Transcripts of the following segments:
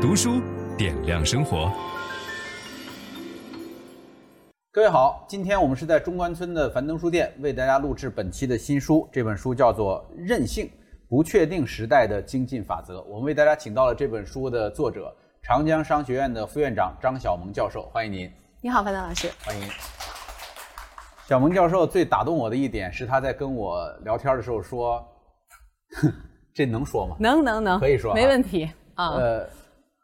读书点亮生活。各位好，今天我们是在中关村的樊登书店为大家录制本期的新书，这本书叫做《任性：不确定时代的精进法则》。我们为大家请到了这本书的作者，长江商学院的副院长张晓萌教授，欢迎您。你好，樊登老师。欢迎。小萌教授最打动我的一点是他在跟我聊天的时候说：“哼，这能说吗？能能能，可以说，没问题啊。呃，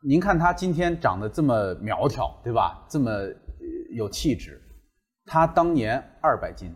您看他今天长得这么苗条，对吧？这么有气质。他当年二百斤，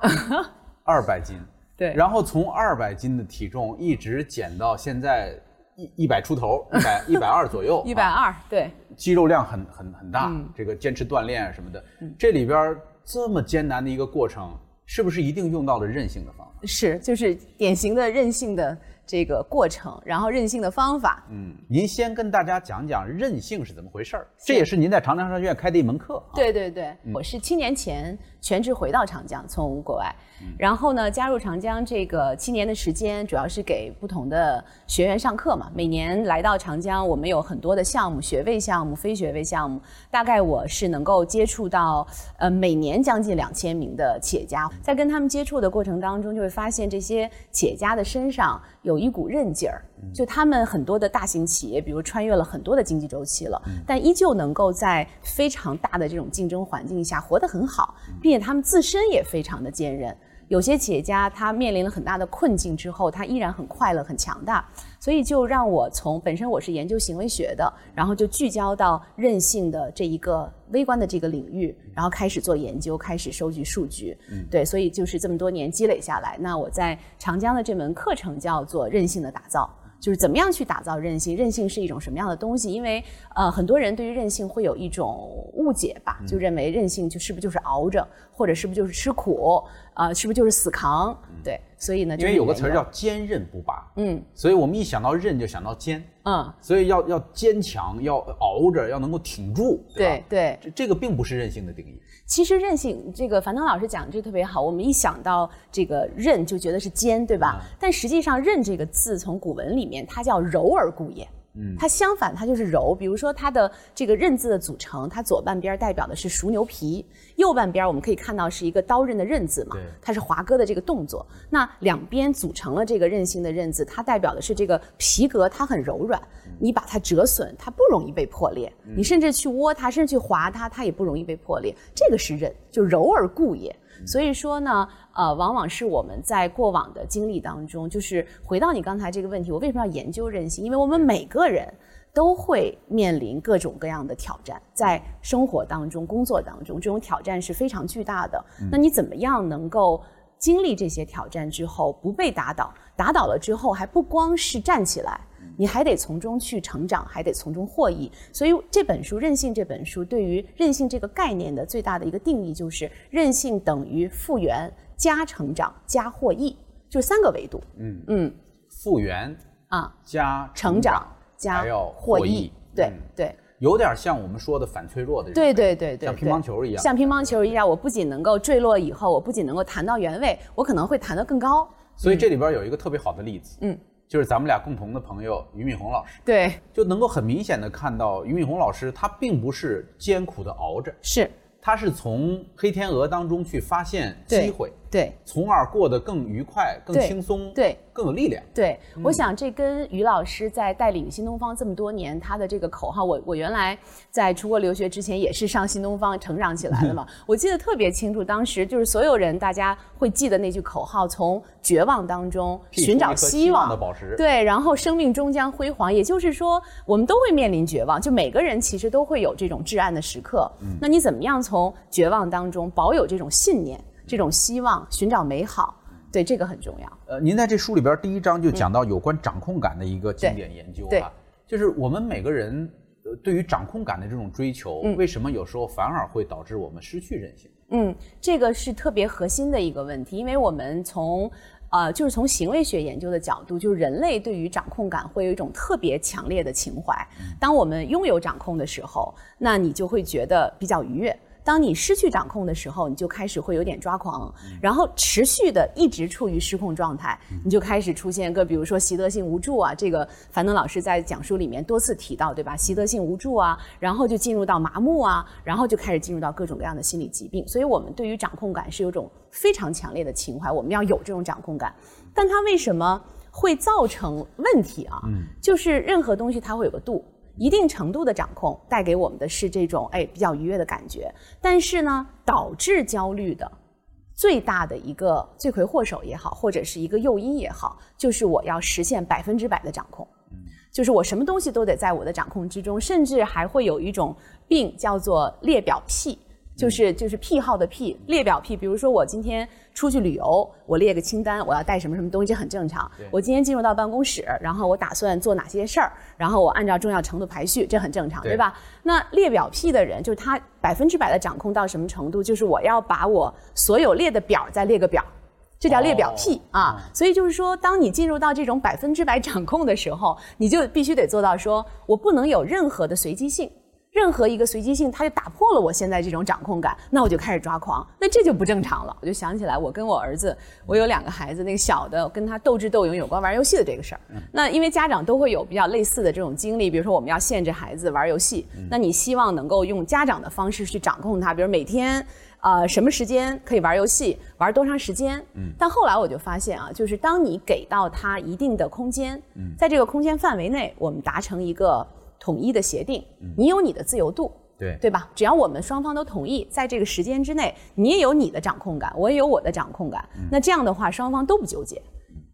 二百斤，对。然后从二百斤的体重一直减到现在一一百出头，一百一百二左右，一百二，对。肌肉量很很很大，嗯、这个坚持锻炼啊什么的，嗯、这里边。这么艰难的一个过程，是不是一定用到了韧性的方法？是，就是典型的韧性的这个过程，然后任性的方法。嗯，您先跟大家讲讲任性是怎么回事儿？这也是您在长江商学院开的一门课。对对对，嗯、我是七年前全职回到长江，从国外。然后呢，加入长江这个七年的时间，主要是给不同的学员上课嘛。每年来到长江，我们有很多的项目，学位项目、非学位项目。大概我是能够接触到，呃，每年将近两千名的企业家。在跟他们接触的过程当中，就会发现这些企业家的身上有一股韧劲儿。就他们很多的大型企业，比如穿越了很多的经济周期了，但依旧能够在非常大的这种竞争环境下活得很好，并且他们自身也非常的坚韧。有些企业家他面临了很大的困境之后，他依然很快乐、很强大，所以就让我从本身我是研究行为学的，然后就聚焦到韧性的这一个微观的这个领域，然后开始做研究，开始收集数据。嗯，对，所以就是这么多年积累下来，那我在长江的这门课程叫做韧性的打造。就是怎么样去打造韧性？韧性是一种什么样的东西？因为呃，很多人对于韧性会有一种误解吧，就认为韧性就是不是就是熬着，或者是不是就是吃苦啊、呃，是不是就是死扛？对，所以呢，因为有个词儿叫坚韧不拔，嗯，所以我们一想到韧就想到坚，嗯，所以要要坚强，要熬着，要能够挺住，对吧？对，这这个并不是韧性的定义。其实韧性，这个樊登老师讲的这个特别好。我们一想到这个韧，就觉得是坚，对吧？嗯、但实际上，韧这个字从古文里面，它叫柔而固也。嗯，它相反，它就是柔。比如说，它的这个刃字的组成，它左半边代表的是熟牛皮，右半边我们可以看到是一个刀刃的刃字嘛，它是划割的这个动作。那两边组成了这个韧性的韧字，它代表的是这个皮革，它很柔软，你把它折损，它不容易被破裂。你甚至去窝它，甚至去划它，它也不容易被破裂。这个是韧，就柔而固也。所以说呢，呃，往往是我们在过往的经历当中，就是回到你刚才这个问题，我为什么要研究韧性？因为我们每个人都会面临各种各样的挑战，在生活当中、工作当中，这种挑战是非常巨大的。那你怎么样能够经历这些挑战之后不被打倒？打倒了之后，还不光是站起来。你还得从中去成长，还得从中获益。所以这本书《韧性》这本书对于韧性这个概念的最大的一个定义，就是韧性等于复原加成长加获益，就是三个维度。嗯嗯，复原啊加成长加要获益。对对，有点像我们说的反脆弱的。对对对对，像乒乓球一样。像乒乓球一样，我不仅能够坠落以后，我不仅能够弹到原位，我可能会弹得更高。所以这里边有一个特别好的例子。嗯。就是咱们俩共同的朋友俞敏洪老师，对，就能够很明显的看到俞敏洪老师他并不是艰苦的熬着，是，他是从黑天鹅当中去发现机会。对，从而过得更愉快、更轻松，对，更有力量。对，我想这跟于老师在带领新东方这么多年，他的这个口号，我我原来在出国留学之前也是上新东方成长起来的嘛，我记得特别清楚。当时就是所有人大家会记得那句口号：从绝望当中寻找希望的宝石。对，然后生命终将辉煌。也就是说，我们都会面临绝望，就每个人其实都会有这种至暗的时刻。嗯，那你怎么样从绝望当中保有这种信念？这种希望，寻找美好，对这个很重要。呃，您在这书里边第一章就讲到有关掌控感的一个经典研究啊，嗯、就是我们每个人呃对于掌控感的这种追求，嗯、为什么有时候反而会导致我们失去韧性？嗯，这个是特别核心的一个问题，因为我们从呃就是从行为学研究的角度，就是人类对于掌控感会有一种特别强烈的情怀。当我们拥有掌控的时候，那你就会觉得比较愉悦。当你失去掌控的时候，你就开始会有点抓狂，然后持续的一直处于失控状态，你就开始出现个，比如说习得性无助啊，这个樊登老师在讲述里面多次提到，对吧？习得性无助啊，然后就进入到麻木啊，然后就开始进入到各种各样的心理疾病。所以我们对于掌控感是有种非常强烈的情怀，我们要有这种掌控感，但它为什么会造成问题啊？嗯，就是任何东西它会有个度。一定程度的掌控带给我们的是这种哎比较愉悦的感觉，但是呢，导致焦虑的最大的一个罪魁祸首也好，或者是一个诱因也好，就是我要实现百分之百的掌控，就是我什么东西都得在我的掌控之中，甚至还会有一种病叫做列表癖。就是就是癖好的癖，列表癖。比如说我今天出去旅游，我列个清单，我要带什么什么东西，这很正常。我今天进入到办公室，然后我打算做哪些事儿，然后我按照重要程度排序，这很正常，对，对吧？那列表癖的人，就是他百分之百的掌控到什么程度？就是我要把我所有列的表再列个表，这叫列表癖、哦、啊。所以就是说，当你进入到这种百分之百掌控的时候，你就必须得做到说，我不能有任何的随机性。任何一个随机性，它就打破了我现在这种掌控感，那我就开始抓狂，那这就不正常了。我就想起来，我跟我儿子，我有两个孩子，那个小的跟他斗智斗勇有关玩游戏的这个事儿。那因为家长都会有比较类似的这种经历，比如说我们要限制孩子玩游戏，那你希望能够用家长的方式去掌控他，比如每天呃什么时间可以玩游戏，玩多长时间。但后来我就发现啊，就是当你给到他一定的空间，在这个空间范围内，我们达成一个。统一的协定，你有你的自由度，对对吧？只要我们双方都同意，在这个时间之内，你也有你的掌控感，我也有我的掌控感。那这样的话，双方都不纠结，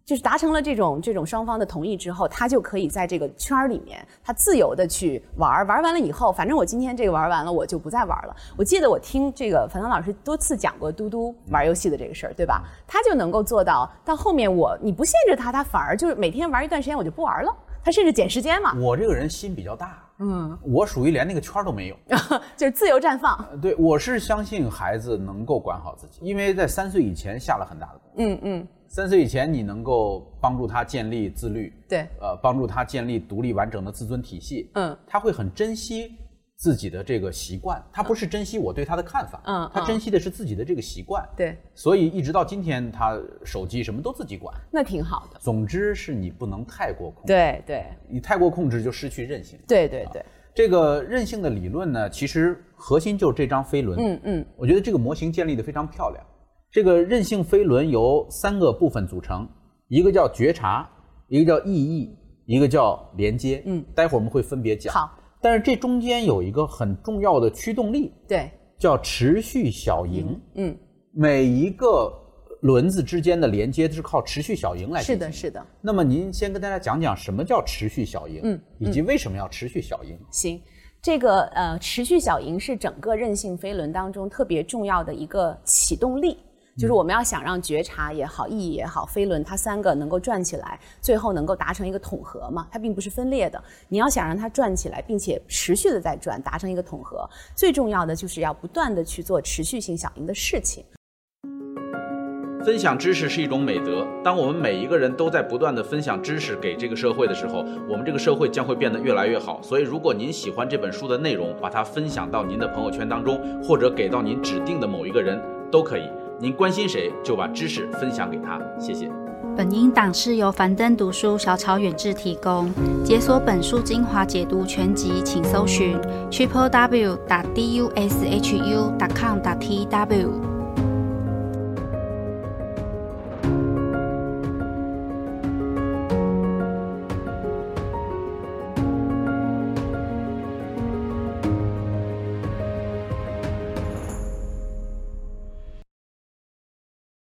就是达成了这种这种双方的同意之后，他就可以在这个圈儿里面，他自由的去玩儿。玩完了以后，反正我今天这个玩完了，我就不再玩了。我记得我听这个樊登老师多次讲过嘟嘟玩游戏的这个事儿，对吧？他就能够做到，到后面我你不限制他，他反而就是每天玩一段时间，我就不玩了。他甚至减时间嘛。我这个人心比较大，嗯，我属于连那个圈都没有，就是自由绽放。对，我是相信孩子能够管好自己，因为在三岁以前下了很大的功夫。嗯嗯，三岁以前你能够帮助他建立自律，对，呃，帮助他建立独立完整的自尊体系，嗯，他会很珍惜。自己的这个习惯，他不是珍惜我对他的看法，嗯，他珍惜的是自己的这个习惯，对，所以一直到今天，他手机什么都自己管，那挺好的。总之是你不能太过控制，对对，你太过控制就失去韧性，对对对。这个韧性的理论呢，其实核心就是这张飞轮，嗯嗯，我觉得这个模型建立得非常漂亮。这个韧性飞轮由三个部分组成，一个叫觉察，一个叫意义，一个叫连接，嗯，待会儿我们会分别讲。好。但是这中间有一个很重要的驱动力，对，叫持续小赢。嗯，每一个轮子之间的连接都是靠持续小赢来。是的，是的。那么您先跟大家讲讲什么叫持续小赢，嗯，以及为什么要持续小赢？行，这个呃，持续小赢是整个韧性飞轮当中特别重要的一个启动力。就是我们要想让觉察也好，意义也好，飞轮它三个能够转起来，最后能够达成一个统合嘛，它并不是分裂的。你要想让它转起来，并且持续的在转，达成一个统合，最重要的就是要不断的去做持续性响应的事情。分享知识是一种美德。当我们每一个人都在不断的分享知识给这个社会的时候，我们这个社会将会变得越来越好。所以，如果您喜欢这本书的内容，把它分享到您的朋友圈当中，或者给到您指定的某一个人，都可以。您关心谁，就把知识分享给他。谢谢。本音档是由樊登读书小草远志提供。解锁本书精华解读全集，请搜寻 triple w 打 d u s h u 打 com 打 t w。